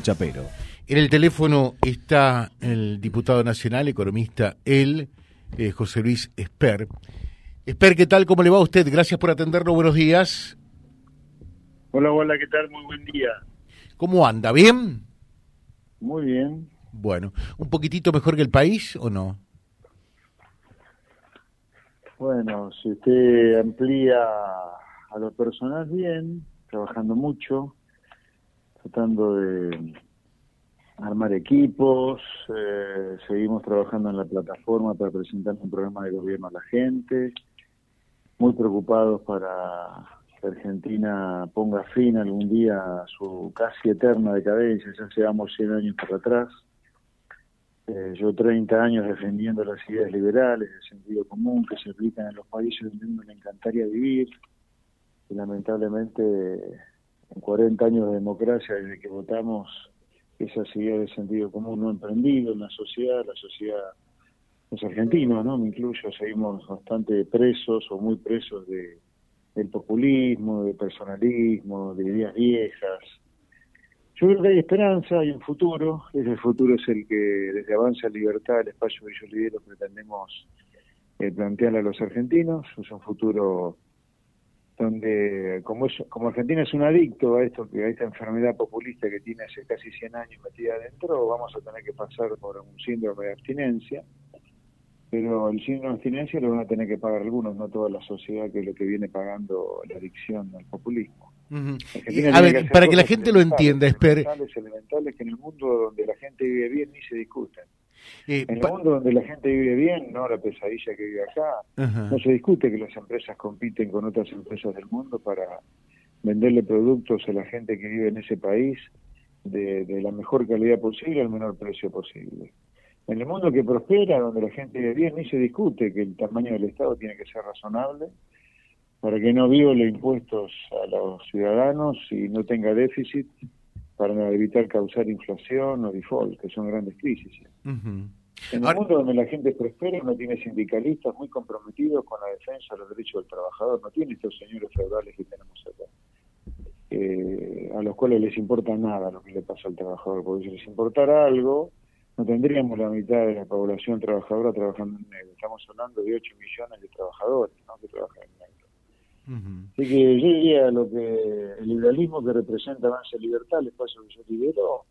Chapero. En el teléfono está el diputado nacional, economista, él, eh, José Luis Esper. Esper, ¿qué tal? ¿Cómo le va a usted? Gracias por atenderlo. Buenos días. Hola, hola, ¿qué tal? Muy buen día. ¿Cómo anda? ¿Bien? Muy bien. Bueno, ¿un poquitito mejor que el país o no? Bueno, si usted amplía a lo personal, bien, trabajando mucho tratando de armar equipos, eh, seguimos trabajando en la plataforma para presentar un programa de gobierno a la gente, muy preocupados para que Argentina ponga fin algún día a su casi eterna decadencia, ya llevamos 100 años para atrás. Eh, yo 30 años defendiendo las ideas liberales, el sentido común que se aplican en los países donde uno le encantaría vivir, y lamentablemente en 40 años de democracia desde que votamos esa ideas de sentido común no emprendido en la sociedad, la sociedad, los argentinos, ¿no? Me incluyo, seguimos bastante presos o muy presos de del populismo, del personalismo, de ideas viejas. Yo creo que hay esperanza, hay un futuro, ese futuro es el que desde Avanza Libertad, el espacio que yo lidero, pretendemos eh, plantearle a los argentinos, es un futuro donde como es, como Argentina es un adicto a esto que a esta enfermedad populista que tiene hace casi 100 años metida adentro, vamos a tener que pasar por un síndrome de abstinencia, pero el síndrome de abstinencia lo van a tener que pagar algunos, no toda la sociedad que es lo que viene pagando la adicción al populismo. A ver, para que la gente lo entienda, espere. Elementales que en el mundo donde la gente vive bien ni se discuten. Eh, en el mundo donde la gente vive bien, no la pesadilla que vive acá, no se discute que las empresas compiten con otras empresas del mundo para venderle productos a la gente que vive en ese país de, la mejor calidad posible al menor precio posible. En el mundo que prospera, donde la gente vive bien, ni se discute que el tamaño del Estado tiene que ser razonable para que no viole impuestos a los ciudadanos y no tenga déficit para evitar causar inflación o default, que son grandes crisis. En un mundo donde la gente prospera, no tiene sindicalistas muy comprometidos con la defensa de los derechos del trabajador, no tiene estos señores feudales que tenemos acá, eh, a los cuales les importa nada lo que le pasa al trabajador, porque si les importara algo, no tendríamos la mitad de la población trabajadora trabajando en negro. Estamos hablando de 8 millones de trabajadores ¿no? que trabajan en negro. Así que yo diría lo que el liberalismo que representa avance libertad, el espacio que yo libero,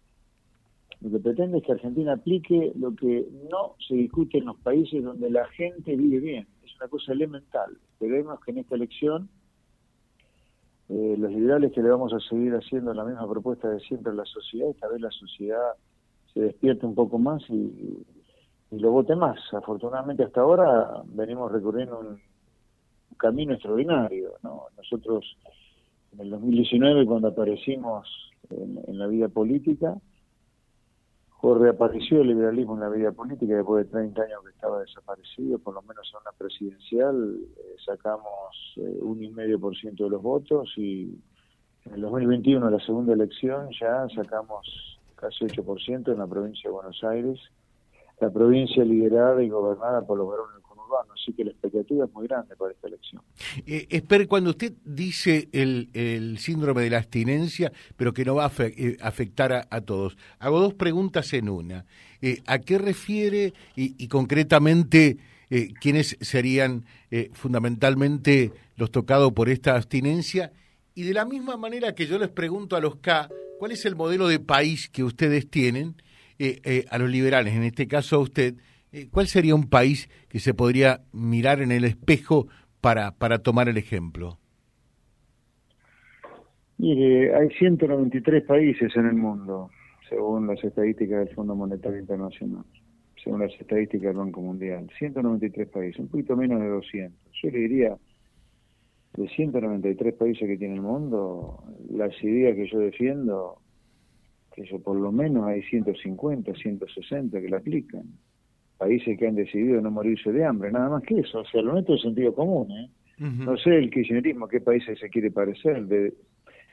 lo que pretende es que Argentina aplique lo que no se discute en los países donde la gente vive bien. Es una cosa elemental. Esperemos que en esta elección eh, los liberales que le vamos a seguir haciendo la misma propuesta de siempre a la sociedad, esta vez la sociedad se despierte un poco más y, y lo vote más. Afortunadamente hasta ahora venimos recurriendo un camino extraordinario. ¿no? Nosotros en el 2019, cuando aparecimos en, la vida política, reapareció el liberalismo en la vida política después de 30 años que estaba desaparecido, por lo menos en una presidencial eh, sacamos eh, un y medio por ciento de los votos y en el 2021, la segunda elección, ya sacamos casi 8% en la provincia de Buenos Aires, la provincia liderada y gobernada por los varones así que la expectativa es muy grande para esta elección. Eh, cuando usted dice el, el, síndrome de la abstinencia, pero que no va a eh, afectar a, todos, hago dos preguntas en una. Eh, ¿A qué refiere y, concretamente quiénes serían fundamentalmente los tocados por esta abstinencia? Y de la misma manera que yo les pregunto a los K, ¿cuál es el modelo de país que ustedes tienen? a los liberales, en este caso a usted, ¿Cuál sería un país que se podría mirar en el espejo para, para tomar el ejemplo? Mire, hay 193 países en el mundo, según las estadísticas del Fondo Monetario Internacional, según las estadísticas del Banco Mundial. 193 países, un poquito menos de 200. Yo le diría, de 193 países que tiene el mundo, las ideas que yo defiendo, que yo por lo menos hay 150, 160 que la aplican países que han decidido no morirse de hambre, nada más que eso. O sea, lo nuestro es sentido común. ¿eh? No sé el kirchnerismo, qué países se quiere parecer, de,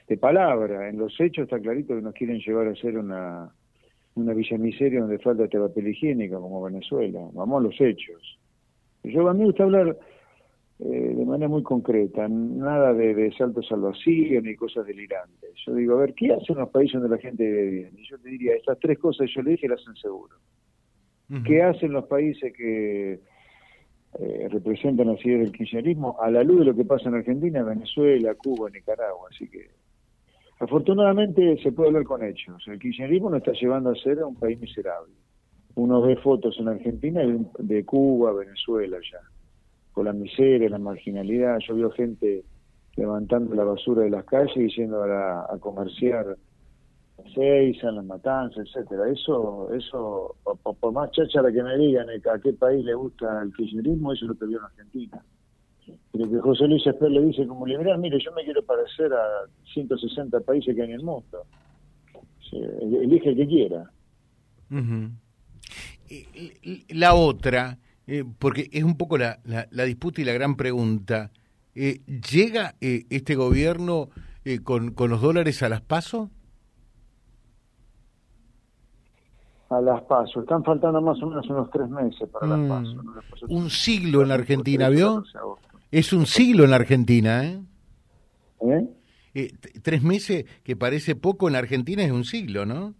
de palabra. En los hechos está clarito que nos quieren llevar a ser una, una villa miseria donde falta papel higiénico, como Venezuela. Vamos a los hechos. Yo a mí me gusta hablar eh, de manera muy concreta, nada de, saltos al vacío ni cosas delirantes. Yo digo, a ver, ¿qué hacen los países donde la gente vive bien? Y yo te diría, estas tres cosas yo le dije las hacen seguro. ¿Qué hacen los países que eh, representan así el kirchnerismo a la luz de lo que pasa en Argentina, Venezuela, Cuba, Nicaragua? Así que, afortunadamente, se puede hablar con hechos. El kirchnerismo nos está llevando a ser un país miserable. Uno ve fotos en Argentina de Cuba, Venezuela ya con la miseria, la marginalidad. Yo veo gente levantando la basura de las calles y yendo a, a comerciar seis, en las matanzas, etcétera. Eso, eso, por, más cháchara que me digan a qué país le gusta el kirchnerismo, eso es lo que veo en Argentina. Pero que José Luis Esper le dice como liberal, mire, yo me quiero parecer a 160 países que hay en el mundo. elige el que quiera. La otra, eh, porque es un poco la, la, disputa y la gran pregunta. Eh, ¿Llega eh, este gobierno con, con los dólares a las pasos? A las pasos. Están faltando más o menos unos tres meses para las mm. pasos. Un siglo en la Argentina, ¿vio? Es un siglo en la Argentina, ¿eh? ¿Eh? tres meses, que parece poco en Argentina, es un siglo, ¿no?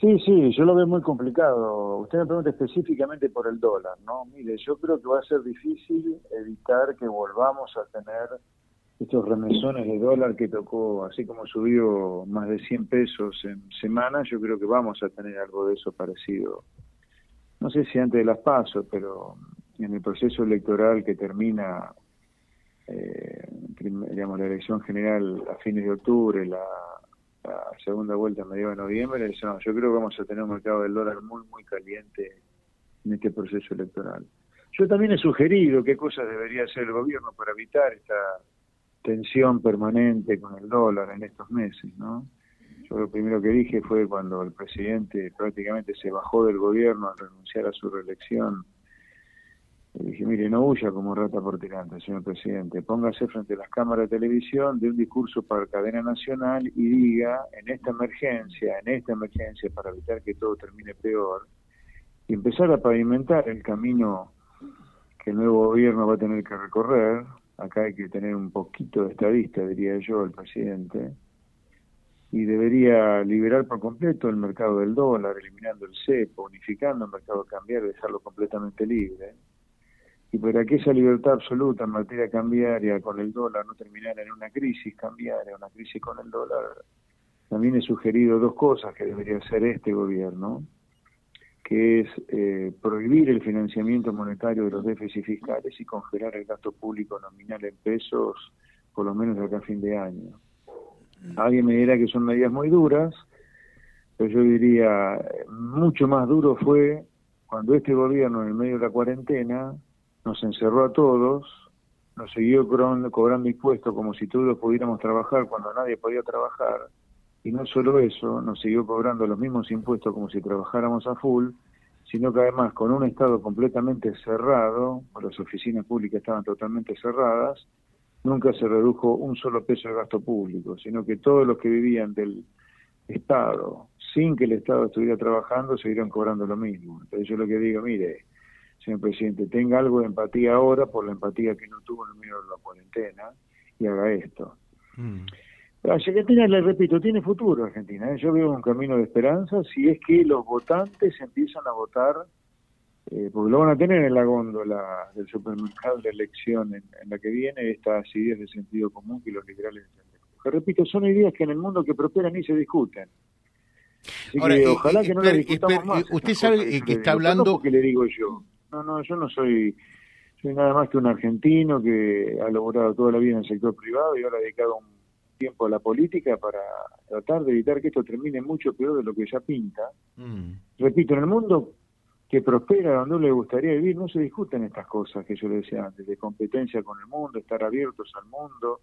Sí, sí, yo lo veo muy complicado. Usted me pregunta específicamente por el dólar, ¿no? Mire, yo creo que va a ser difícil evitar que volvamos a tener estos remesones de dólar que tocó, así como subió más de 100 pesos en semana, yo creo que vamos a tener algo de eso parecido. No sé si antes de las pasos, pero en el proceso electoral que termina, eh, digamos, la elección general a fines de octubre, la la segunda vuelta a mediados de noviembre, yo creo que vamos a tener un mercado del dólar muy, muy caliente en este proceso electoral. Yo también he sugerido qué cosas debería hacer el gobierno para evitar esta tensión permanente con el dólar en estos meses, ¿no? Yo lo primero que dije fue cuando el presidente prácticamente se bajó del gobierno a renunciar a su reelección le dije, mire, no huya como rata por tirante, señor presidente. Póngase frente a las cámaras de televisión de un discurso para cadena nacional y diga, en esta emergencia, en esta emergencia, para evitar que todo termine peor, y empezar a pavimentar el camino que el nuevo gobierno va a tener que recorrer. Acá hay que tener un poquito de estadista, diría yo, el presidente. Y debería liberar por completo el mercado del dólar, eliminando el cepo, unificando el mercado cambiario, dejarlo completamente libre y para que esa libertad absoluta en materia cambiaria con el dólar no terminara en una crisis cambiaria, una crisis con el dólar, también he sugerido dos cosas que debería hacer este gobierno, que es eh, prohibir el financiamiento monetario de los déficits fiscales y congelar el gasto público nominal en pesos por lo menos de acá a fin de año. Alguien me dirá que son medidas muy duras, pero yo diría, mucho más duro fue cuando este gobierno en el medio de la cuarentena nos encerró a todos, nos siguió cobrando, impuestos como si todos pudiéramos trabajar cuando nadie podía trabajar, y no solo eso, nos siguió cobrando los mismos impuestos como si trabajáramos a full, sino que además con un Estado completamente cerrado, las oficinas públicas estaban totalmente cerradas, nunca se redujo un solo peso de gasto público, sino que todos los que vivían del Estado, sin que el Estado estuviera trabajando, siguieron cobrando lo mismo. Entonces yo lo que digo, mire, señor presidente, tenga algo de empatía ahora por la empatía que no tuvo en el medio de la cuarentena y haga esto. Mm. Argentina, le repito, tiene futuro Argentina. ¿eh? Yo veo un camino de esperanza si es que los votantes empiezan a votar, eh, porque lo van a tener en la góndola del supermercado de elección en, la que viene, estas ideas de sentido común que los liberales que repito, son ideas que en el mundo que prosperan y se discuten. ojalá que no las discutamos más. Usted sabe que está hablando... que le digo yo. No, no, yo no soy, soy nada más que un argentino que ha logrado toda la vida en el sector privado y ahora ha dedicado un tiempo a la política para tratar de evitar que esto termine mucho peor de lo que ya pinta. Mm. Repito, en el mundo que prospera, donde uno le gustaría vivir, no se discuten estas cosas que yo le decía antes, de competencia con el mundo, estar abiertos al mundo,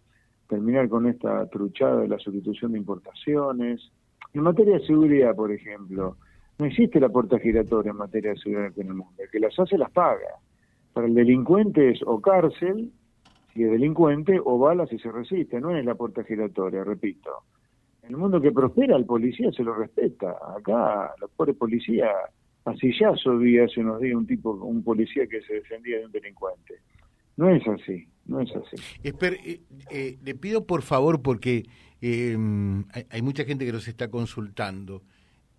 terminar con esta truchada de la sustitución de importaciones. En materia de seguridad, por ejemplo, no existe la puerta giratoria en materia de seguridad en el mundo. El que las hace las paga. Para el delincuente es o cárcel, si es delincuente, o bala si se resiste. No es la puerta giratoria, repito. En el mundo que prospera, el policía se lo respeta. Acá, los pobres policías a sillazo vi hace unos días un tipo, un policía que se defendía de un delincuente. No es así, no es así. Eh, eh, le pido por favor, porque eh, hay, mucha gente que nos está consultando,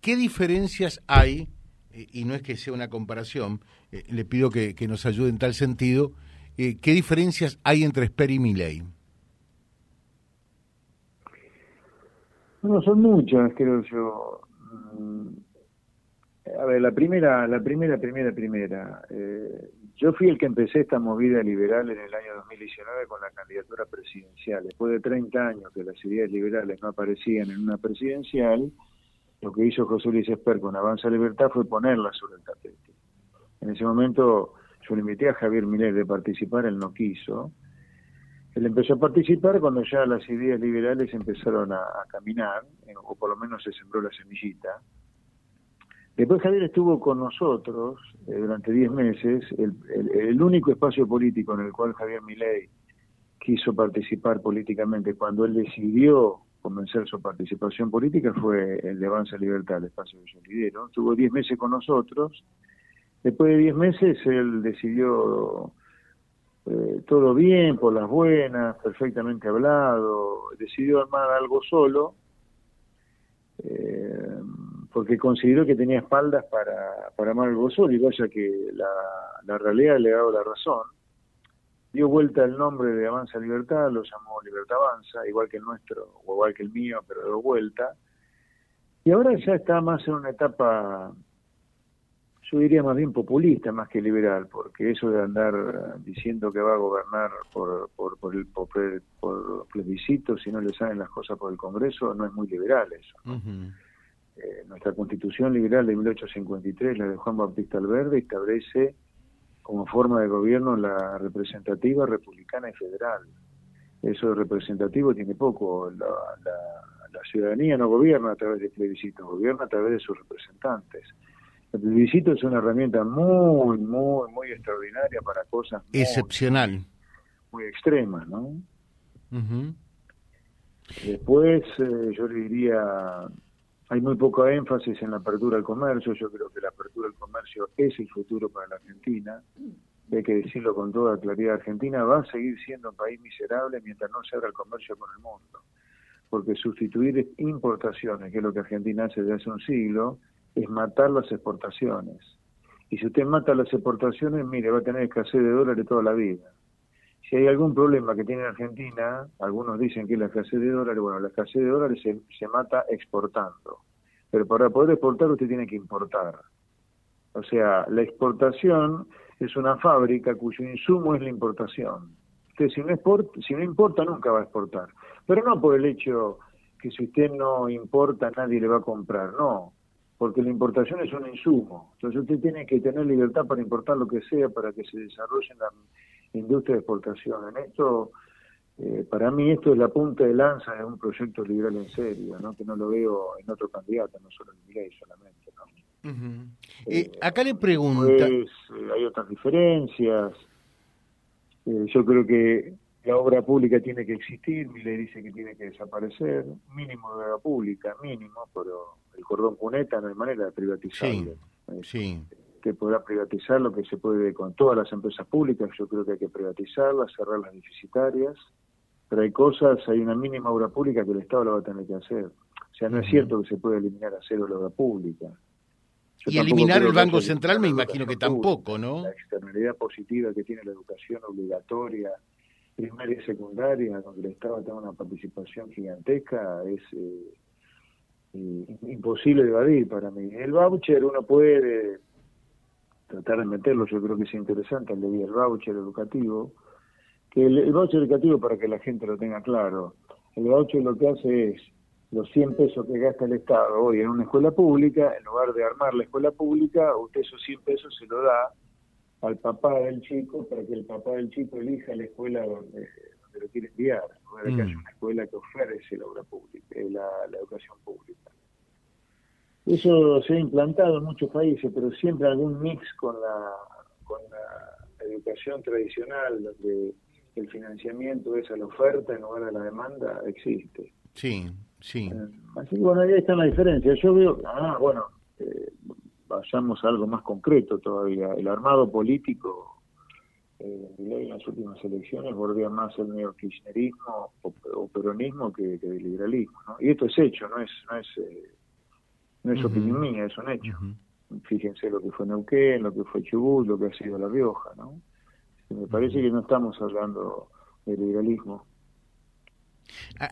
¿qué diferencias hay, y no es que sea una comparación, le pido que, nos ayude en tal sentido, ¿qué diferencias hay entre Esper y Milley? No, son muchas, creo yo. Mm, a ver, la primera, la primera, primera, primera. Eh, yo fui el que empecé esta movida liberal en el año 2019 con la candidatura presidencial. Después de 30 años que las ideas liberales no aparecían en una presidencial, lo que hizo José Luis Esper con Avanza Libertad fue ponerla sobre el tapete. En ese momento yo le invité a Javier Milei de participar, él no quiso. Él empezó a participar cuando ya las ideas liberales empezaron a, a caminar, o por lo menos se sembró la semillita Después Javier estuvo con nosotros eh, durante 10 meses, el, único espacio político en el cual Javier Milei quiso participar políticamente cuando él decidió convencer su participación política fue el de Avanza Libertad, el espacio que yo lidero. Estuvo 10 meses con nosotros. Después de 10 meses él decidió eh, todo bien, por las buenas, perfectamente hablado, decidió armar algo solo. Eh, porque consideró que tenía espaldas para, para amar el solo y vaya que la, la realidad le ha dado la razón. Dio vuelta el nombre de Avanza Libertad, lo llamó Libertad Avanza, igual que el nuestro, o igual que el mío, pero dio vuelta. Y ahora ya está más en una etapa, yo diría más bien populista más que liberal, porque eso de andar diciendo que va a gobernar por, por, por el por, por plebiscito, si no le salen las cosas por el Congreso, no es muy liberal eso. Eh, nuestra constitución liberal de 1853, la de Juan Bautista Alverde, establece como forma de gobierno la representativa republicana y federal. Eso de representativo tiene poco. La, ciudadanía no gobierna a través de plebiscitos, gobierna a través de sus representantes. El plebiscito es una herramienta muy, muy, muy extraordinaria para cosas excepcional, muy, extremas, ¿no? Después, eh, yo le diría hay muy poco énfasis en la apertura al comercio. Yo creo que la apertura al comercio es el futuro para la Argentina. Hay que decirlo con toda claridad. Argentina va a seguir siendo un país miserable mientras no se abra el comercio con el mundo. Porque sustituir importaciones, que es lo que Argentina hace desde hace un siglo, es matar las exportaciones. Y si usted mata las exportaciones, mire, va a tener escasez de dólares toda la vida. Si hay algún problema que tiene Argentina, algunos dicen que la escasez de dólares, bueno, la escasez de dólares se, se mata exportando. Pero para poder exportar usted tiene que importar. O sea, la exportación es una fábrica cuyo insumo es la importación. Usted si no, exporta, si no importa nunca va a exportar. Pero no por el hecho que si usted no importa nadie le va a comprar, no. Porque la importación es un insumo. Entonces usted tiene que tener libertad para importar lo que sea para que se desarrollen la industria de exportación. En esto, eh, para mí esto es la punta de lanza de un proyecto liberal en serio, ¿no? que no lo veo en otro candidato, no solo en Milei solamente. ¿no? Eh, acá le pregunta... Pues, hay otras diferencias. yo creo que la obra pública tiene que existir, Milei dice que tiene que desaparecer, mínimo de obra pública, mínimo, pero el cordón cuneta no hay manera de privatizarlo. Sí, sí que podrá privatizar lo que se puede con todas las empresas públicas, yo creo que hay que privatizarlas, cerrar las deficitarias, pero hay cosas, hay una mínima obra pública que el Estado lo va a tener que hacer. O sea, no es cierto que se puede eliminar a cero la obra pública. y eliminar el Banco Central me imagino que tampoco, ¿no? La externalidad positiva que tiene la educación obligatoria, primaria y secundaria, donde el Estado tiene una participación gigantesca, es eh, imposible evadir para mí. El voucher uno puede tratar de meterlo, yo creo que es interesante, el de el voucher educativo, que el, voucher educativo, para que la gente lo tenga claro, el voucher lo que hace es los 100 pesos que gasta el Estado hoy en una escuela pública, en lugar de armar la escuela pública, usted esos 100 pesos se lo da al papá del chico para que el papá del chico elija la escuela donde, donde lo quiere enviar, para que haya mm. una escuela que ofrece la obra pública, eh, la, la educación pública. Eso se ha implantado en muchos países, pero siempre algún mix con la, con la educación tradicional, donde el financiamiento es a la oferta en lugar de la demanda, existe. Sí, sí. Eh, así que bueno, ahí está la diferencia. Yo veo, ah, bueno, eh, vayamos a algo más concreto todavía. El armado político eh, en las últimas elecciones bordea más el neokirchnerismo o, peronismo que, que el liberalismo. ¿no? Y esto es hecho, no es, no es, eh, no es opinión mía, es un hecho. Fíjense lo que fue Neuquén, lo que fue Chubut, lo que ha sido La Rioja. ¿no? Me parece que no estamos hablando de liberalismo.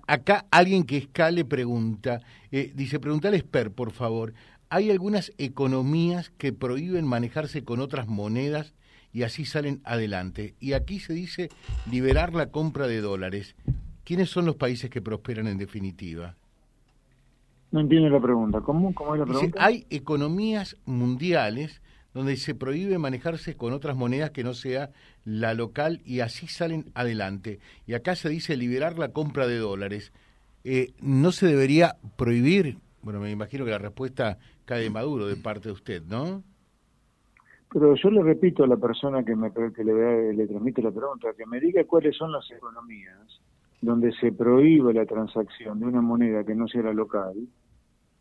Acá alguien que escale pregunta, eh, dice, preguntale Esper, por favor, ¿hay algunas economías que prohíben manejarse con otras monedas y así salen adelante? Y aquí se dice liberar la compra de dólares. ¿Quiénes son los países que prosperan en definitiva? No entiendo la pregunta. ¿Cómo, ¿Cómo es la pregunta? hay economías mundiales donde se prohíbe manejarse con otras monedas que no sea la local y así salen adelante. Y acá se dice liberar la compra de dólares. Eh, ¿No se debería prohibir? Bueno, me imagino que la respuesta cae Maduro de parte de usted, ¿no? Pero yo le repito a la persona que, me, que le, le transmite la pregunta, que me diga cuáles son las economías donde se prohíbe la transacción de una moneda que no sea la local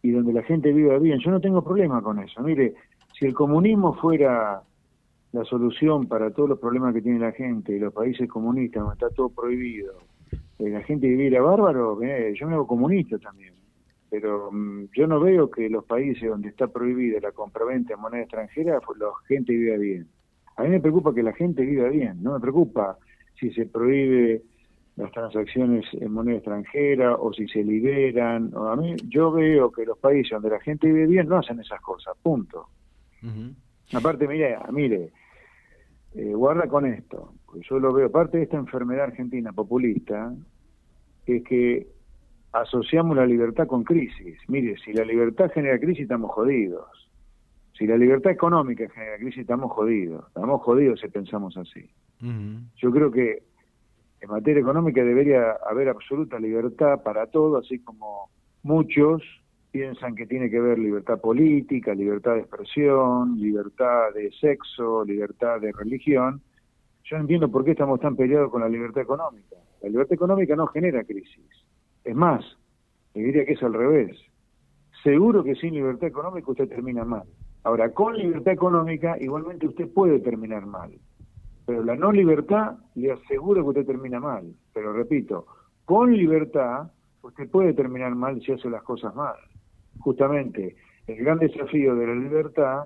y donde la gente viva bien. Yo no tengo problema con eso. Mire, si el comunismo fuera la solución para todos los problemas que tiene la gente y los países comunistas donde está todo prohibido, eh, la gente viviera bárbaro, eh, yo me hago comunista también. Pero mm, yo no veo que los países donde está prohibida la compraventa en moneda extranjera, pues, la gente viva bien. A mí me preocupa que la gente viva bien, no me preocupa si se prohíbe las transacciones en moneda extranjera o si se liberan. O a mí, yo veo que los países donde la gente vive bien no hacen esas cosas, punto. Aparte, mire, mire, eh, guarda con esto, porque yo lo veo, parte de esta enfermedad argentina populista, es que asociamos la libertad con crisis. Mire, si la libertad genera crisis, estamos jodidos. Si la libertad económica genera crisis, estamos jodidos. Estamos jodidos si pensamos así. Yo creo que en materia económica debería haber absoluta libertad para todo, así como muchos piensan que tiene que ver libertad política, libertad de expresión, libertad de sexo, libertad de religión. Yo no entiendo por qué estamos tan peleados con la libertad económica. La libertad económica no genera crisis. Es más, le diría que es al revés. Seguro que sin libertad económica usted termina mal. Ahora, con libertad económica igualmente usted puede terminar mal. Pero la no libertad le aseguro que usted termina mal. Pero repito, con libertad usted puede terminar mal si hace las cosas mal justamente el gran desafío de la libertad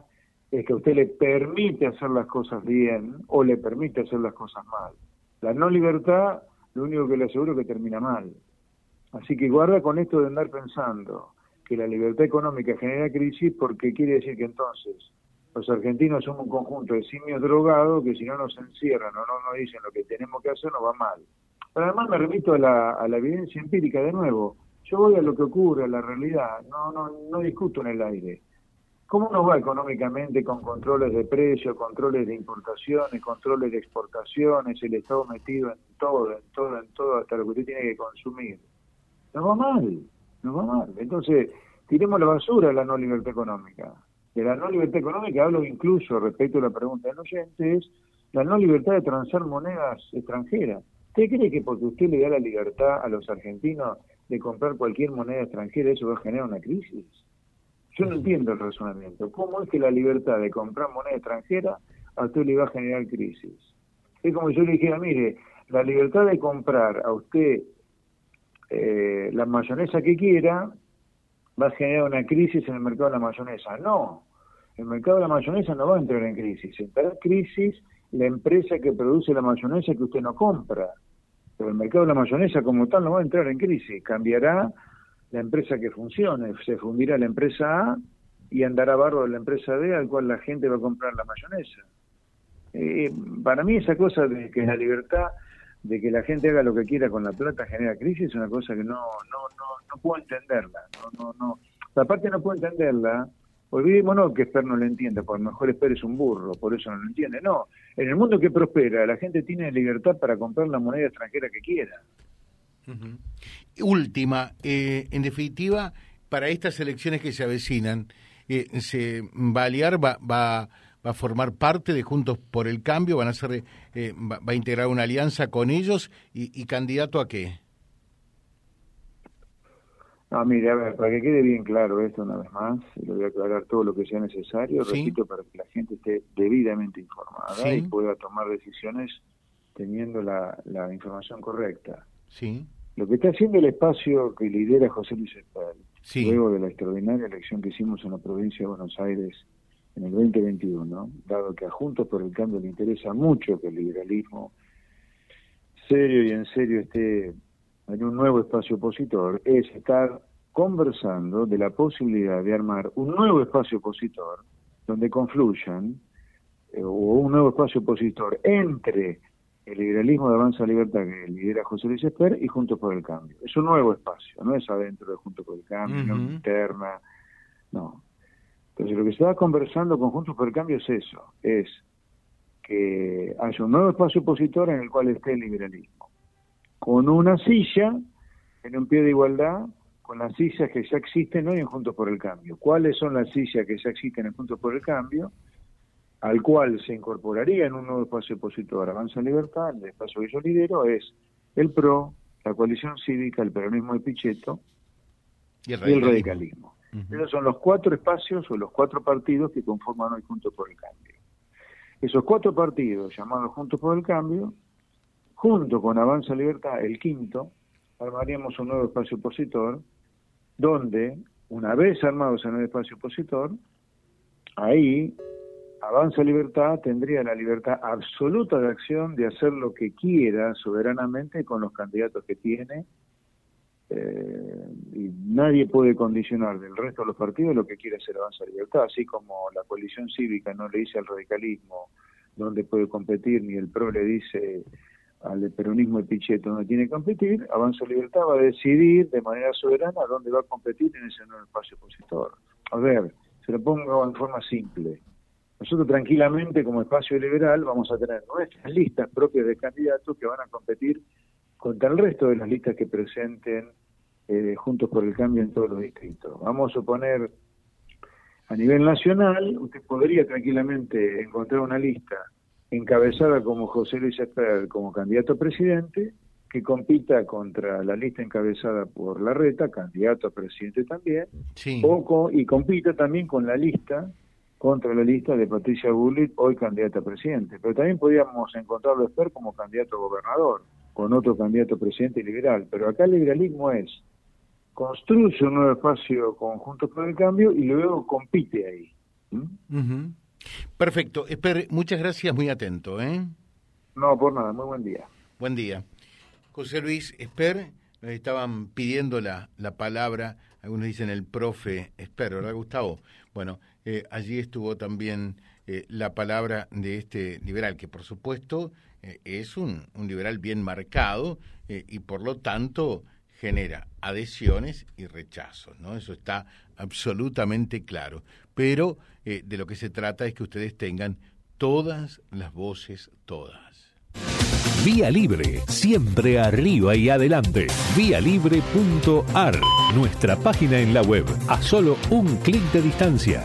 es que usted le permite hacer las cosas bien o le permite hacer las cosas mal. La no libertad, lo único que le aseguro es que termina mal. Así que guarda con esto de andar pensando que la libertad económica genera crisis porque quiere decir que entonces los argentinos somos un conjunto de simios drogados que si no nos encierran o no nos dicen lo que tenemos que hacer nos va mal. Pero además me remito a la, a la evidencia empírica de nuevo. Yo voy a lo que ocurre, a la realidad, no, no, no discuto en el aire. ¿Cómo nos va económicamente con controles de precio, controles de importaciones, controles de exportaciones, el Estado metido en todo, en todo, en todo, hasta lo que usted tiene que consumir? Nos va mal, nos va mal. Entonces, tiremos la basura a la no libertad económica. De la no libertad económica hablo incluso, respecto a la pregunta del oyente, es la no libertad de transar monedas extranjeras. ¿Usted cree que porque usted le da la libertad a los argentinos de comprar cualquier moneda extranjera, eso va a generar una crisis. Yo no entiendo el razonamiento. ¿Cómo es que la libertad de comprar moneda extranjera a usted le va a generar crisis? Es como yo le dijera, mire, la libertad de comprar a usted eh, la mayonesa que quiera va a generar una crisis en el mercado de la mayonesa. No, el mercado de la mayonesa no va a entrar en crisis. Entrará en crisis la empresa que produce la mayonesa que usted no compra pero el mercado de la mayonesa como tal no va a entrar en crisis, cambiará la empresa que funcione, se fundirá la empresa A y andará barro de la empresa B al cual la gente va a comprar la mayonesa. Eh, para mí esa cosa de que la libertad de que la gente haga lo que quiera con la plata genera crisis es una cosa que no no no no puedo entenderla no no no aparte no puedo entenderla Olvidémonos que Esper no lo entiende, porque a lo mejor Esper es un burro, por eso no lo entiende. No, en el mundo que prospera, la gente tiene libertad para comprar la moneda extranjera que quiera. Última, eh, en definitiva, para estas elecciones que se avecinan, eh, se va a aliar, va, va, va, a formar parte de Juntos por el Cambio, van a ser, eh, va, a integrar una alianza con ellos y, y candidato a qué? No, mire, a ver, para que quede bien claro esto una vez más, lo voy a aclarar todo lo que sea necesario, repito, para que la gente esté debidamente informada y pueda tomar decisiones teniendo la, la información correcta. Sí. Lo que está haciendo el espacio que lidera José Luis Espel, luego de la extraordinaria elección que hicimos en la provincia de Buenos Aires en el 2021, dado que a Juntos por el Cambio le interesa mucho que el liberalismo serio y en serio esté en un nuevo espacio opositor, es estar conversando de la posibilidad de armar un nuevo espacio opositor donde confluyan, eh, o un nuevo espacio opositor entre el liberalismo de Avanza Libertad que lidera José Luis Esper y Juntos por el Cambio. Es un nuevo espacio, no es adentro de Juntos por el Cambio, no interna, no. Entonces lo que se va conversando con Juntos por el Cambio es eso, es que haya un nuevo espacio opositor en el cual esté el liberalismo, con una silla en un pie de igualdad con las sillas que ya existen hoy en Juntos por el Cambio. ¿Cuáles son las sillas que ya existen en Juntos por el Cambio? Al cual se incorporaría en un nuevo espacio opositor Avanza Libertad, el espacio que yo lidero, es el PRO, la coalición cívica, el peronismo de Pichetto y el radicalismo. Esos son los cuatro espacios o los cuatro partidos que conforman hoy Juntos por el Cambio. Esos cuatro partidos, llamados Juntos por el Cambio, junto con Avanza Libertad, el quinto, armaríamos un nuevo espacio opositor, donde, una vez armados en el espacio opositor, ahí Avanza Libertad tendría la libertad absoluta de acción de hacer lo que quiera soberanamente con los candidatos que tiene eh, y nadie puede condicionar del resto de los partidos lo que quiere hacer Avanza Libertad, así como la coalición cívica no le dice al radicalismo dónde puede competir, ni el PRO le dice al peronismo de Pichetto donde tiene que competir, Avanza Libertad va a decidir de manera soberana dónde va a competir en ese nuevo espacio opositor. A ver, se lo pongo en forma simple. Nosotros tranquilamente como espacio liberal vamos a tener nuestras listas propias de candidatos que van a competir contra el resto de las listas que presenten eh, Juntos por el Cambio en todos los distritos. Vamos a suponer, a nivel nacional, usted podría tranquilamente encontrar una lista encabezada como José Luis Esper como candidato a presidente, que compita contra la lista encabezada por Larreta, candidato a presidente también, y compita también con la lista contra la lista de Patricia Bullitt, hoy candidata a presidente. Pero también podríamos encontrarlo Esper como candidato a gobernador, con otro candidato a presidente liberal. Pero acá el liberalismo es, construye un nuevo espacio conjunto por el cambio y luego compite ahí. Perfecto. Esper, muchas gracias, muy atento. ¿eh? No, por nada, muy buen día. Buen día. José Luis Esper, estaban pidiendo la, la palabra, algunos dicen el profe Esper, ¿verdad, Gustavo? Bueno, eh, allí estuvo también eh, la palabra de este liberal, que por supuesto eh, es un, un, liberal bien marcado y por lo tanto genera adhesiones y rechazos, ¿no? Eso está absolutamente claro. Pero de lo que se trata es que ustedes tengan todas las voces, todas. Vía Libre, siempre arriba y adelante. Vialibre.ar, nuestra página en la web, a solo un clic de distancia